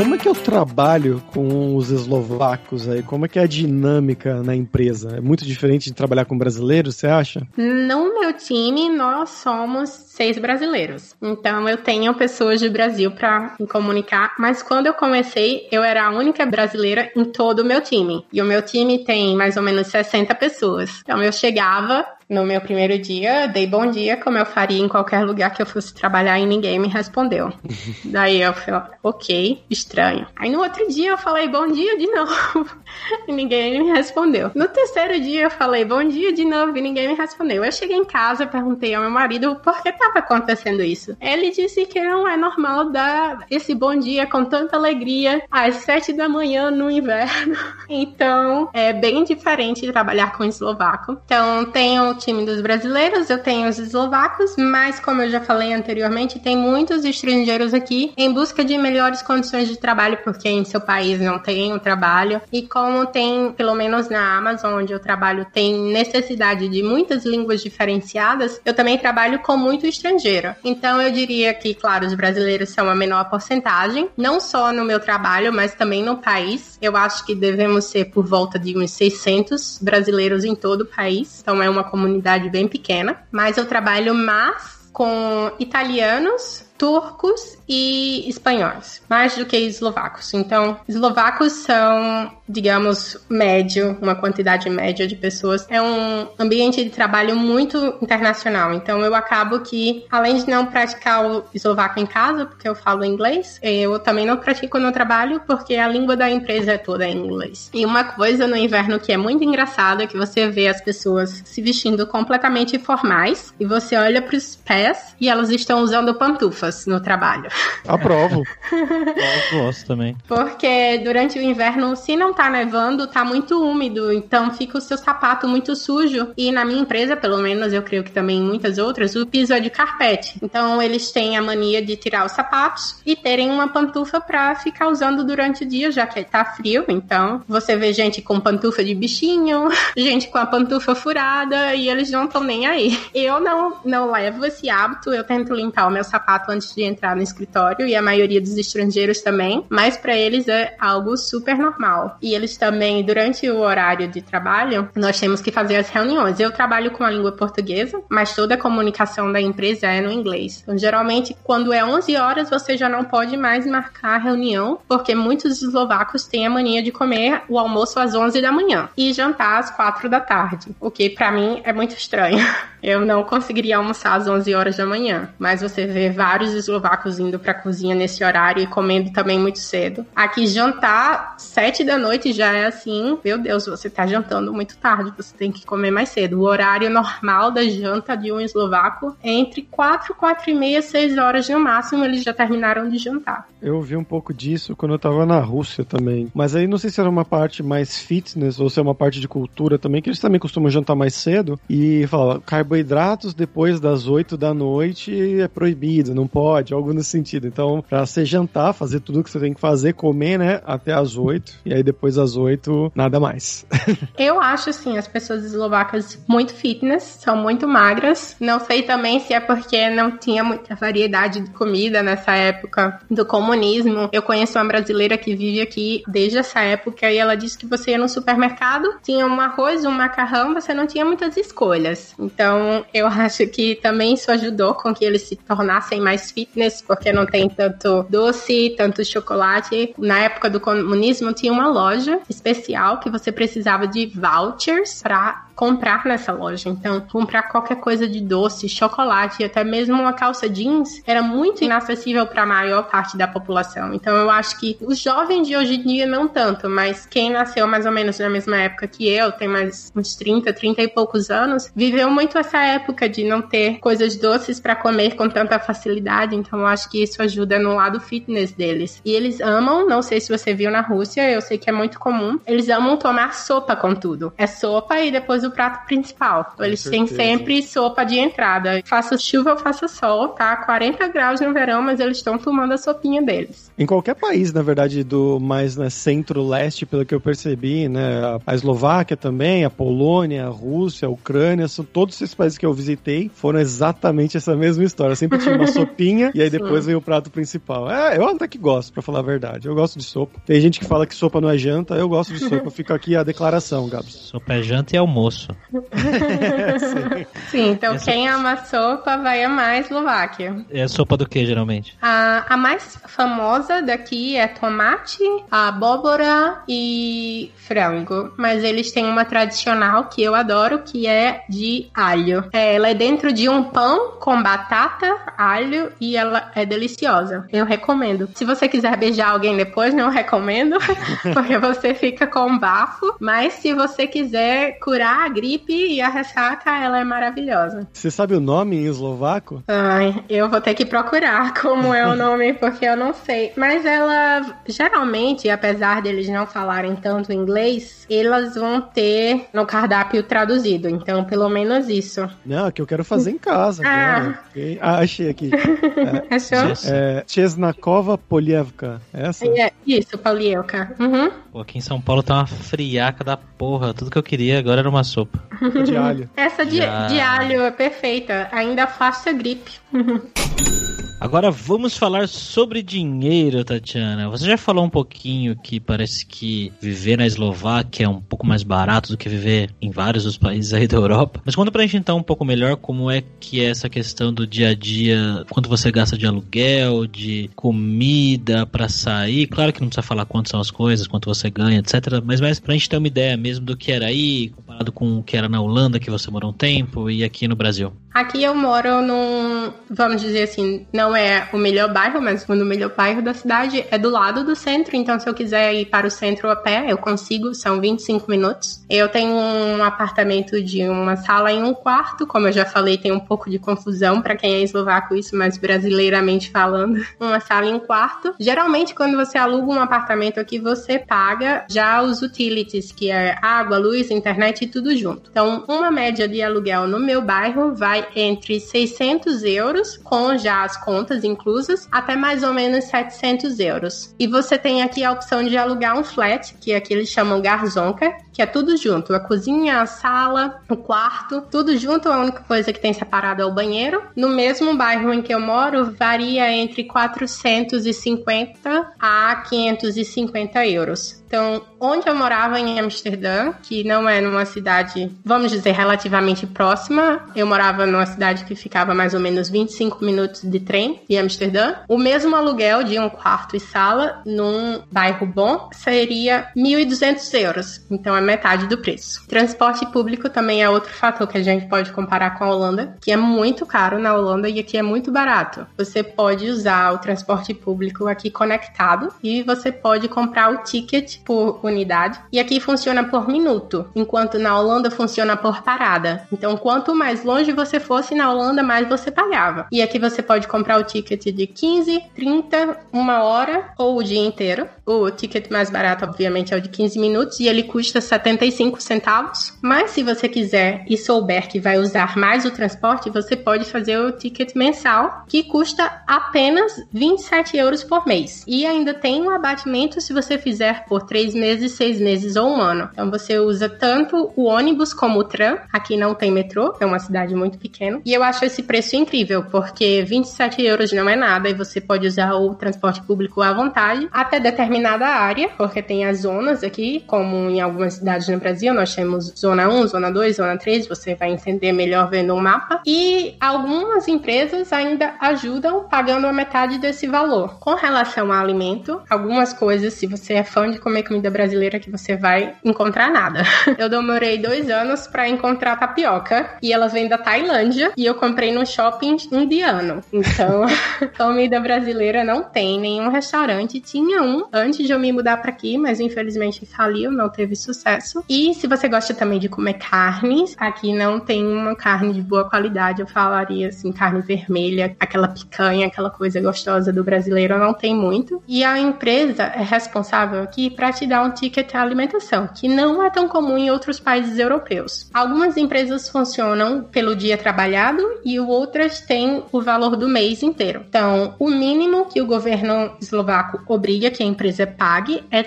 Como é que eu trabalho com os eslovacos aí? Como é que é a dinâmica na empresa? É muito diferente de trabalhar com brasileiros, você acha? No meu time, nós somos seis brasileiros. Então, eu tenho pessoas do Brasil para me comunicar. Mas quando eu comecei, eu era a única brasileira em todo o meu time. E o meu time tem mais ou menos 60 pessoas. Então, eu chegava no meu primeiro dia, dei bom dia, como eu faria em qualquer lugar que eu fosse trabalhar e ninguém me respondeu. Daí eu falei, ok, estranho. Aí no outro dia eu falei bom dia de novo e ninguém me respondeu. No terceiro dia eu falei bom dia de novo e ninguém me respondeu. Eu cheguei em casa, perguntei ao meu marido por que estava acontecendo isso. Ele disse que não é normal dar esse bom dia com tanta alegria às sete da manhã no inverno. Então é bem diferente trabalhar com eslovaco. Então tenho time dos brasileiros, eu tenho os eslovacos, mas como eu já falei anteriormente, tem muitos estrangeiros aqui em busca de melhores condições de trabalho, porque em seu país não tem o trabalho. E como tem, pelo menos na Amazon, onde eu trabalho, tem necessidade de muitas línguas diferenciadas, eu também trabalho com muito estrangeiro. Então eu diria que, claro, os brasileiros são a menor porcentagem, não só no meu trabalho, mas também no país. Eu acho que devemos ser por volta de uns 600 brasileiros em todo o país. Então é uma comunidade bem pequena. Mas eu trabalho mais com italianos, turcos e espanhóis, mais do que eslovacos. Então, eslovacos são, digamos, médio, uma quantidade média de pessoas. É um ambiente de trabalho muito internacional. Então, eu acabo que, além de não praticar o eslovaco em casa, porque eu falo inglês, eu também não pratico no trabalho, porque a língua da empresa é toda em inglês. E uma coisa no inverno que é muito engraçada é que você vê as pessoas se vestindo completamente formais e você olha para os pés e elas estão usando pantufas no trabalho. Aprovo. Eu gosto também. Porque durante o inverno, se não tá nevando, tá muito úmido, então fica o seu sapato muito sujo. E na minha empresa, pelo menos, eu creio que também em muitas outras, o piso é de carpete. Então eles têm a mania de tirar os sapatos e terem uma pantufa pra ficar usando durante o dia, já que tá frio. Então você vê gente com pantufa de bichinho, gente com a pantufa furada e eles não estão nem aí. Eu não, não levo esse hábito, eu tento limpar o meu sapato antes de entrar no escritório e a maioria dos estrangeiros também, mas para eles é algo super normal. E eles também, durante o horário de trabalho, nós temos que fazer as reuniões. Eu trabalho com a língua portuguesa, mas toda a comunicação da empresa é no inglês. Então, geralmente, quando é 11 horas, você já não pode mais marcar a reunião, porque muitos eslovacos têm a mania de comer o almoço às 11 da manhã e jantar às 4 da tarde, o que para mim é muito estranho. Eu não conseguiria almoçar às 11 horas da manhã, mas você vê vários vários eslovacos indo pra cozinha nesse horário e comendo também muito cedo. Aqui jantar sete da noite já é assim, meu Deus, você tá jantando muito tarde, você tem que comer mais cedo. O horário normal da janta de um eslovaco é entre quatro, quatro e meia, seis horas no máximo, eles já terminaram de jantar. Eu vi um pouco disso quando eu tava na Rússia também. Mas aí não sei se era uma parte mais fitness ou se é uma parte de cultura também, que eles também costumam jantar mais cedo e fala carboidratos depois das 8 da noite é proibido, não pode, algo nesse sentido. Então, pra você jantar, fazer tudo que você tem que fazer, comer, né, até as 8 e aí depois das 8, nada mais. eu acho assim, as pessoas eslovacas muito fitness, são muito magras. Não sei também se é porque não tinha muita variedade de comida nessa época do comunismo. Eu conheço uma brasileira que vive aqui desde essa época e ela disse que você ia no supermercado, tinha um arroz, um macarrão, você não tinha muitas escolhas. Então, eu acho que também isso ajudou com que eles se tornassem mais fitness, porque não tem tanto doce, tanto chocolate. Na época do comunismo tinha uma loja especial que você precisava de vouchers para comprar nessa loja. Então, comprar qualquer coisa de doce, chocolate e até mesmo uma calça jeans era muito inacessível para a maior parte da população. Então, eu acho que os jovens de hoje em dia não tanto, mas quem nasceu mais ou menos na mesma época que eu, tem mais uns 30, 30 e poucos anos, viveu muito essa época de não ter coisas doces para comer com tanta facilidade. Então, eu acho que isso ajuda no lado fitness deles. E eles amam, não sei se você viu na Rússia, eu sei que é muito comum, eles amam tomar sopa com tudo. É sopa e depois o prato principal. Com Eles certeza. têm sempre sopa de entrada. Faça chuva ou faça sol, tá? 40 graus no verão, mas eles estão tomando a sopinha deles. Em qualquer país, na verdade, do mais né, centro-leste, pelo que eu percebi, né? A Eslováquia também, a Polônia, a Rússia, a Ucrânia, são todos esses países que eu visitei foram exatamente essa mesma história. Sempre tinha uma sopinha e aí depois vem o prato principal. É, eu até que gosto, para falar a verdade. Eu gosto de sopa. Tem gente que fala que sopa não é janta, eu gosto de sopa. Fica aqui a declaração, Gabs. Sopa é janta e almoço almoço. sim. então Essa... quem ama sopa vai amar a Eslováquia. É sopa do que, geralmente? A, a mais famosa daqui é tomate, abóbora e frango. Mas eles têm uma tradicional que eu adoro, que é de alho. É, ela é dentro de um pão com batata, alho e ela é deliciosa. Eu recomendo. Se você quiser beijar alguém depois, não recomendo, porque você fica com bafo. Mas se você quiser curar gripe e a ressaca, ela é maravilhosa. Você sabe o nome em eslovaco? Ai, eu vou ter que procurar como é o nome, porque eu não sei. Mas ela, geralmente, apesar deles não falarem tanto inglês, elas vão ter no cardápio traduzido. Então, pelo menos isso. Não, que eu quero fazer em casa. Ah, ah achei aqui. É, Achou? É, Chesnakova Polievka. É essa? É, isso, Polievka. Uhum. Pô, aqui em São Paulo tá uma friaca da porra. Tudo que eu queria agora era uma sopa. De alho. Essa de, de, de alho é perfeita. Ainda faço a gripe. Agora vamos falar sobre dinheiro, Tatiana. Você já falou um pouquinho que parece que viver na Eslováquia é um pouco mais barato do que viver em vários dos países aí da Europa. Mas conta pra gente então um pouco melhor como é que é essa questão do dia a dia, quanto você gasta de aluguel, de comida para sair. Claro que não precisa falar quanto são as coisas, quanto você ganha, etc. Mas mais pra gente ter uma ideia mesmo do que era aí, comparado com o que era na Holanda, que você morou um tempo, e aqui no Brasil. Aqui eu moro num, vamos dizer assim, não é o melhor bairro, mas o melhor bairro da cidade é do lado do centro, então se eu quiser ir para o centro a pé, eu consigo, são 25 minutos. Eu tenho um apartamento de uma sala e um quarto, como eu já falei, tem um pouco de confusão para quem é eslovaco isso, mas brasileiramente falando, uma sala e um quarto. Geralmente quando você aluga um apartamento aqui, você paga já os utilities, que é água, luz, internet e tudo junto. Então, uma média de aluguel no meu bairro vai entre 600 euros, com já as contas inclusas, até mais ou menos 700 euros. E você tem aqui a opção de alugar um flat, que aqui eles chamam garzonka, que é tudo junto. A cozinha, a sala, o quarto, tudo junto. A única coisa que tem separado é o banheiro. No mesmo bairro em que eu moro, varia entre 450 a 550 euros. Então, onde eu morava em Amsterdã, que não é numa cidade, vamos dizer, relativamente próxima, eu morava numa cidade que ficava mais ou menos 25 minutos de trem de Amsterdã. O mesmo aluguel de um quarto e sala num bairro bom seria 1.200 euros. Então, é metade do preço. Transporte público também é outro fator que a gente pode comparar com a Holanda, que é muito caro na Holanda e aqui é muito barato. Você pode usar o transporte público aqui conectado e você pode comprar o ticket por unidade. E aqui funciona por minuto, enquanto na Holanda funciona por parada. Então, quanto mais longe você fosse na Holanda, mais você pagava. E aqui você pode comprar o ticket de 15, 30, uma hora ou o dia inteiro. O ticket mais barato, obviamente, é o de 15 minutos e ele custa 75 centavos. Mas se você quiser e souber que vai usar mais o transporte, você pode fazer o ticket mensal, que custa apenas 27 euros por mês. E ainda tem um abatimento se você fizer por 3 meses, 6 meses ou um ano. Então você usa tanto o ônibus como o tram. Aqui não tem metrô, é uma cidade muito pequena. E eu acho esse preço incrível, porque 27 euros não é nada e você pode usar o transporte público à vontade até determinada área, porque tem as zonas aqui, como em algumas cidades no Brasil, nós temos zona 1, zona 2, zona 3, você vai entender melhor vendo um mapa. E algumas empresas ainda ajudam pagando a metade desse valor. Com relação ao alimento, algumas coisas, se você é fã de comer comida brasileira, que você vai encontrar nada. Eu demorei dois anos para encontrar tapioca e ela vem da Tailândia e eu comprei no shopping indiano. Então, comida brasileira não tem nenhum restaurante. Tinha um antes de eu me mudar para aqui, mas infelizmente faliu, não teve sucesso. E se você gosta também de comer carnes, aqui não tem uma carne de boa qualidade. Eu falaria assim, carne vermelha, aquela picanha, aquela coisa gostosa do brasileiro, não tem muito. E a empresa é responsável aqui para te dar um ticket de alimentação, que não é tão comum em outros países europeus. Algumas empresas funcionam pelo dia trabalhado e outras têm o valor do mês inteiro. Então, o mínimo que o governo eslovaco obriga que a empresa pague é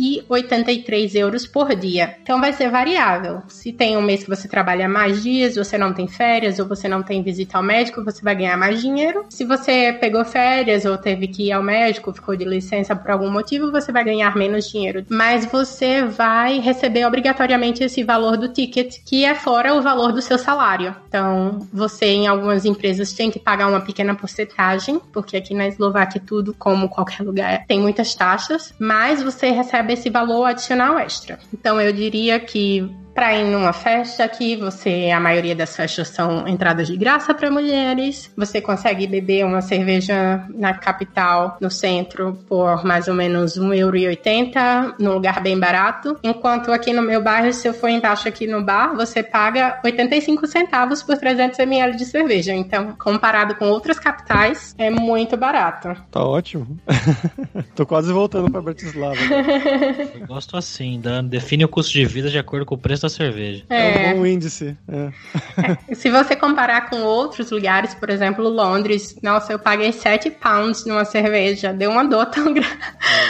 3,83 euros por dia. Então, vai ser variável. Se tem um mês que você trabalha mais dias, você não tem férias ou você não tem visita ao médico, você vai ganhar mais dinheiro. Se você pegou férias ou teve que ir ao médico, ficou de licença por algum motivo, você vai ganhar menos dinheiro. Mas você vai receber obrigatoriamente esse valor do ticket, que é fora o valor do seu salário. Então, você em algumas empresas tem que pagar uma pequena porcentagem, porque aqui na Eslováquia tudo, como qualquer lugar, tem muitas taxas, mas você recebe esse valor adicional extra. Então, eu diria que para ir numa festa que você, a maioria das festas são entradas de graça para mulheres. Você consegue beber uma cerveja na capital, no centro, por mais ou menos 1,80€, num lugar bem barato. Enquanto aqui no meu bairro, se eu for embaixo aqui no bar, você paga 85 centavos por 300 ml de cerveja. Então, comparado com outras capitais, é muito barato. Tá ótimo. Tô quase voltando para Bratislava. Eu gosto assim, Dan. Define o custo de vida de acordo com o preço da cerveja. É, é um bom índice. É. É. Se você comparar com outros lugares, por exemplo, Londres, nossa, eu paguei 7 pounds numa cerveja. Deu uma dor tão grande.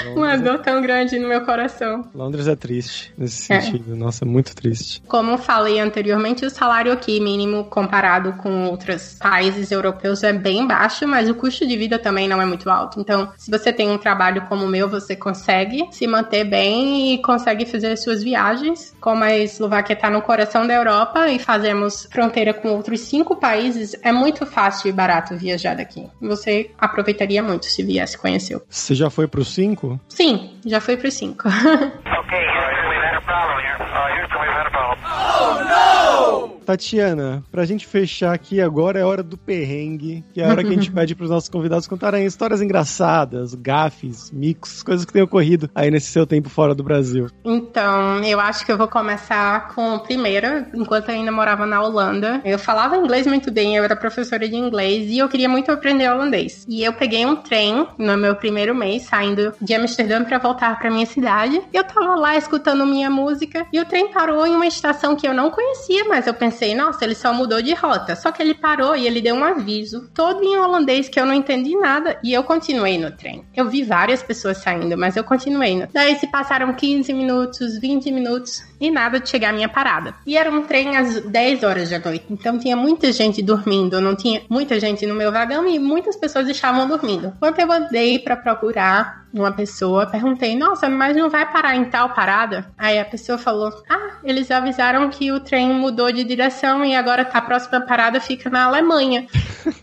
É, uma dor tão grande no meu coração. Londres é triste nesse é. sentido. Nossa, é muito triste. Como falei anteriormente, o salário aqui mínimo comparado com outros países europeus é bem baixo, mas o custo de vida também não é muito alto. Então, se você tem um trabalho como o meu, você consegue se manter bem e consegue fazer suas viagens, como a Eslováquia está no coração da Europa e fazemos fronteira com outros cinco países, é muito fácil e barato viajar daqui. Você aproveitaria muito se viesse conhecer. Você já foi para os cinco? Sim, já fui para os cinco. ok, we've had a problem here. Uh, Houston, we've had a problem. Oh, no! Tatiana, pra gente fechar aqui agora é hora do perrengue, que é a hora que a gente pede pros nossos convidados contarem histórias engraçadas, gafes, micos, coisas que têm ocorrido aí nesse seu tempo fora do Brasil. Então, eu acho que eu vou começar com o primeiro, enquanto eu ainda morava na Holanda. Eu falava inglês muito bem, eu era professora de inglês e eu queria muito aprender holandês. E eu peguei um trem no meu primeiro mês, saindo de Amsterdã para voltar para minha cidade. Eu tava lá escutando minha música e o trem parou em uma estação que eu não conhecia, mas eu pensei pensei, nossa, ele só mudou de rota. Só que ele parou e ele deu um aviso, todo em holandês, que eu não entendi nada. E eu continuei no trem. Eu vi várias pessoas saindo, mas eu continuei. No... Daí se passaram 15 minutos, 20 minutos e nada de chegar à minha parada. E era um trem às 10 horas da noite. Então tinha muita gente dormindo, não tinha muita gente no meu vagão e muitas pessoas estavam dormindo. Quando eu andei para procurar uma pessoa, perguntei, nossa, mas não vai parar em tal parada? Aí a pessoa falou, ah, eles avisaram que o trem mudou de direção e agora a próxima parada fica na Alemanha.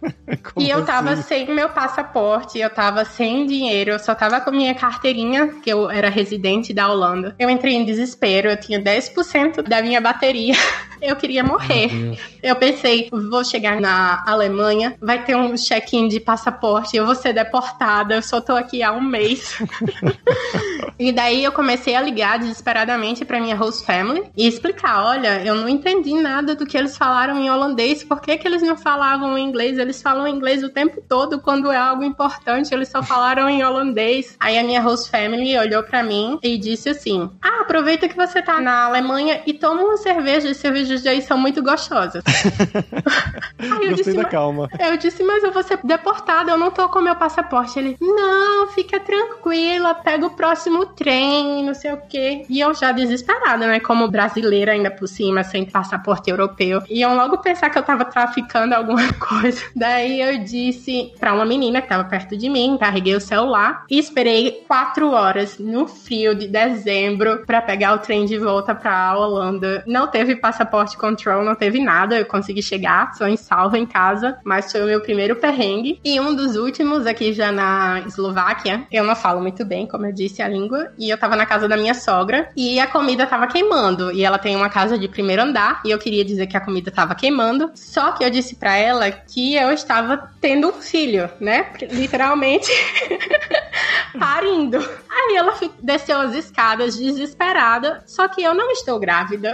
e eu tava assim? sem meu passaporte, eu tava sem dinheiro, eu só tava com minha carteirinha, que eu era residente da Holanda. Eu entrei em desespero, eu tinha 10% da minha bateria. Eu queria morrer. Eu pensei, vou chegar na Alemanha, vai ter um check-in de passaporte, eu vou ser deportada, eu só tô aqui há um mês. e daí eu comecei a ligar desesperadamente para minha host family e explicar, olha, eu não entendi nada do que eles falaram em holandês, por que, que eles não falavam em inglês? Eles falam inglês o tempo todo, quando é algo importante, eles só falaram em holandês. Aí a minha host family olhou para mim e disse assim: "Ah, aproveita que você tá na Alemanha e toma uma cerveja, cerveja cervejas de aí são muito gostosas. aí eu Gostei disse, da calma. Eu disse, mas eu vou ser deportada, eu não tô com meu passaporte. Ele, não, fica tranquila, pega o próximo trem, não sei o quê. E eu já desesperada, né? Como brasileira ainda por cima, sem passaporte europeu. Eu logo pensar que eu tava traficando alguma coisa. Daí eu disse pra uma menina que tava perto de mim, carreguei o celular e esperei quatro horas no frio de dezembro para pegar o trem de volta pra Holanda. Não teve passaporte control, não teve nada, eu consegui chegar, só em salvo em casa, mas foi o meu primeiro perrengue. E um dos últimos aqui já na Eslováquia, eu não falo muito bem, como eu disse, a língua, e eu tava na casa da minha sogra e a comida tava queimando. E ela tem uma casa de primeiro andar, e eu queria dizer que a comida tava queimando, só que eu disse para ela que eu estava tendo um filho, né? Literalmente parindo. Aí ela desceu as escadas desesperada, só que eu não estou grávida.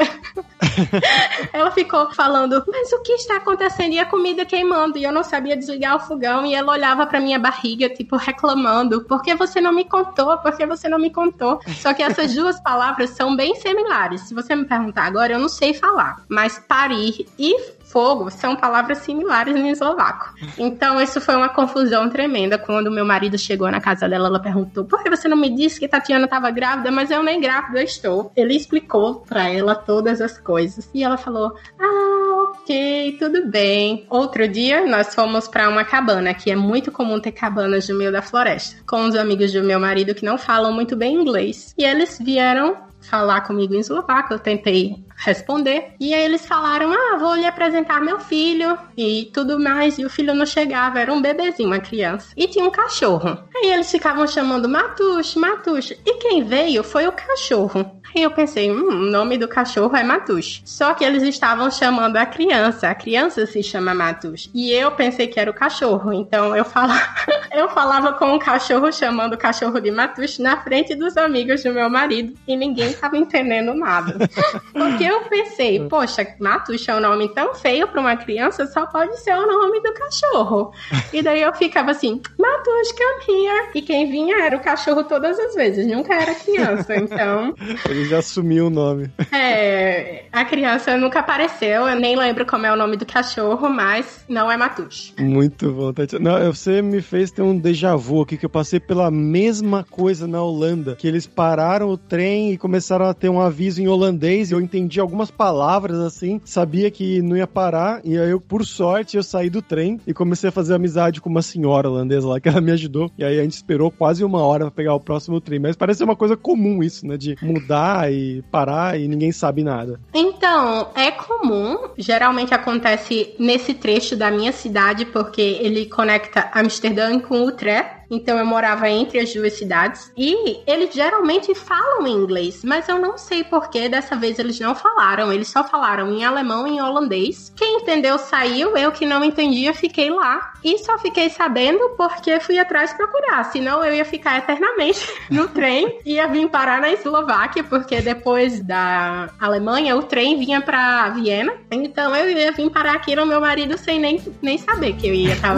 ela ficou falando, mas o que está acontecendo? E a comida queimando, e eu não sabia desligar o fogão, e ela olhava pra minha barriga, tipo, reclamando, por que você não me contou? Por que você não me contou? Só que essas duas palavras são bem similares. Se você me perguntar agora, eu não sei falar, mas parir e fogo são palavras similares em eslovaco. Então, isso foi uma confusão tremenda. Quando meu marido chegou na casa dela, ela perguntou: por que você não me disse que Tatiana estava grávida? Mas eu nem grávida estou. Ele explicou para ela todas as coisas. E ela falou: ah, ok, tudo bem. Outro dia, nós fomos para uma cabana, que é muito comum ter cabanas no meio da floresta, com os amigos do meu marido que não falam muito bem inglês. E eles vieram falar comigo em eslovaco, eu tentei responder. E aí eles falaram: Ah, vou lhe apresentar meu filho e tudo mais. E o filho não chegava, era um bebezinho, uma criança. E tinha um cachorro. Aí eles ficavam chamando Matush, Matush. E quem veio foi o cachorro. Aí eu pensei, hum, o nome do cachorro é Matush. Só que eles estavam chamando a criança. A criança se chama Matush. E eu pensei que era o cachorro. Então eu falava, eu falava com o cachorro chamando o cachorro de Matush na frente dos amigos do meu marido. E ninguém estava entendendo nada. Porque eu pensei, poxa, Matush é um nome tão feio para uma criança, só pode ser o nome do cachorro. E daí eu ficava assim, Matush, come here. E quem vinha era o cachorro todas as vezes, nunca era criança. Então. Ele já assumiu o nome. É, a criança nunca apareceu, eu nem lembro como é o nome do cachorro, mas não é Matush. Muito bom, Tatiana. Não, você me fez ter um déjà vu aqui, que eu passei pela mesma coisa na Holanda, que eles pararam o trem e começaram a ter um aviso em holandês, e eu entendi algumas palavras assim, sabia que não ia parar, e aí eu, por sorte, eu saí do trem e comecei a fazer amizade com uma senhora holandesa lá, que ela me ajudou, e aí a gente esperou quase uma hora pra pegar o próximo trem, mas parece uma coisa comum isso, né, de mudar e parar e ninguém sabe nada. Então, é comum, geralmente acontece nesse trecho da minha cidade, porque ele conecta Amsterdã com Utrecht, então eu morava entre as duas cidades. E eles geralmente falam inglês, mas eu não sei porquê dessa vez eles não falaram. Eles só falaram em alemão e em holandês. Quem entendeu saiu, eu que não entendia fiquei lá. E só fiquei sabendo porque fui atrás procurar. Senão eu ia ficar eternamente no trem. Ia vir parar na Eslováquia, porque depois da Alemanha o trem vinha para Viena. Então eu ia vir parar aqui no meu marido sem nem, nem saber que eu ia estar.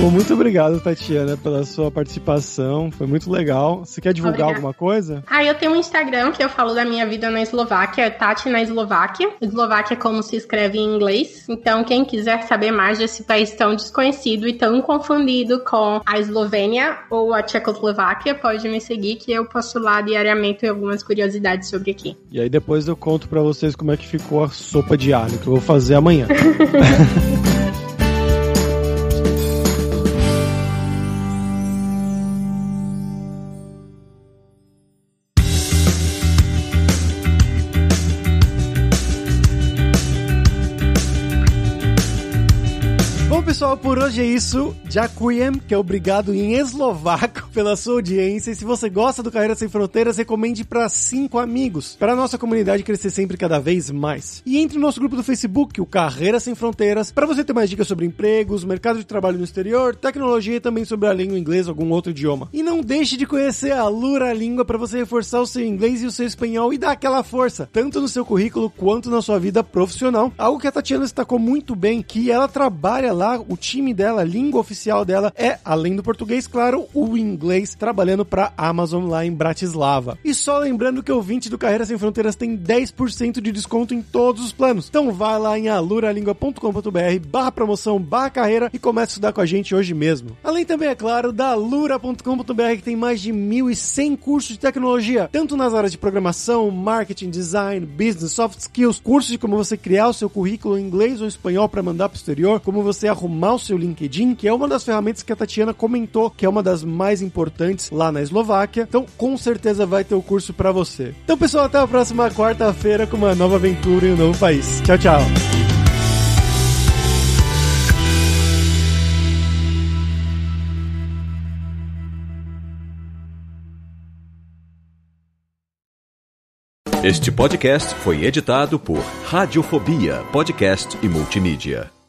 Bom, muito obrigado, Tatiana, pela sua participação. Foi muito legal. Você quer divulgar Obrigada. alguma coisa? Ah, eu tenho um Instagram que eu falo da minha vida na Eslováquia, é Tati na Eslováquia. Eslováquia é como se escreve em inglês. Então, quem quiser saber mais desse país tão desconhecido e tão confundido com a Eslovênia ou a Tchecoslováquia, pode me seguir que eu posto lá diariamente algumas curiosidades sobre aqui. E aí depois eu conto para vocês como é que ficou a sopa de alho que eu vou fazer amanhã. pessoal, por hoje é isso. Jakujem, que é obrigado em eslovaco pela sua audiência. E se você gosta do Carreira Sem Fronteiras, recomende para cinco amigos, para nossa comunidade crescer sempre cada vez mais. E entre no nosso grupo do Facebook, o Carreira Sem Fronteiras, para você ter mais dicas sobre empregos, mercado de trabalho no exterior, tecnologia e também sobre a língua inglesa ou algum outro idioma. E não deixe de conhecer a Lura Língua para você reforçar o seu inglês e o seu espanhol e dar aquela força, tanto no seu currículo quanto na sua vida profissional. Algo que a Tatiana destacou muito bem, que ela trabalha lá, o time dela, a língua oficial dela é, além do português, claro, o inglês, trabalhando para Amazon lá em Bratislava. E só lembrando que o 20 do Carreira Sem Fronteiras tem 10% de desconto em todos os planos. Então vai lá em aluralingua.com.br barra promoção, barra carreira e comece a estudar com a gente hoje mesmo. Além também, é claro, da alura.com.br que tem mais de 1.100 cursos de tecnologia, tanto nas áreas de programação, marketing, design, business, soft skills, cursos de como você criar o seu currículo em inglês ou espanhol para mandar para o exterior, como você arrumar o seu LinkedIn, que é uma das ferramentas que a Tatiana comentou, que é uma das mais importantes lá na Eslováquia. Então, com certeza vai ter o curso para você. Então, pessoal, até a próxima quarta-feira com uma nova aventura em um novo país. Tchau, tchau. Este podcast foi editado por Radiofobia, podcast e multimídia.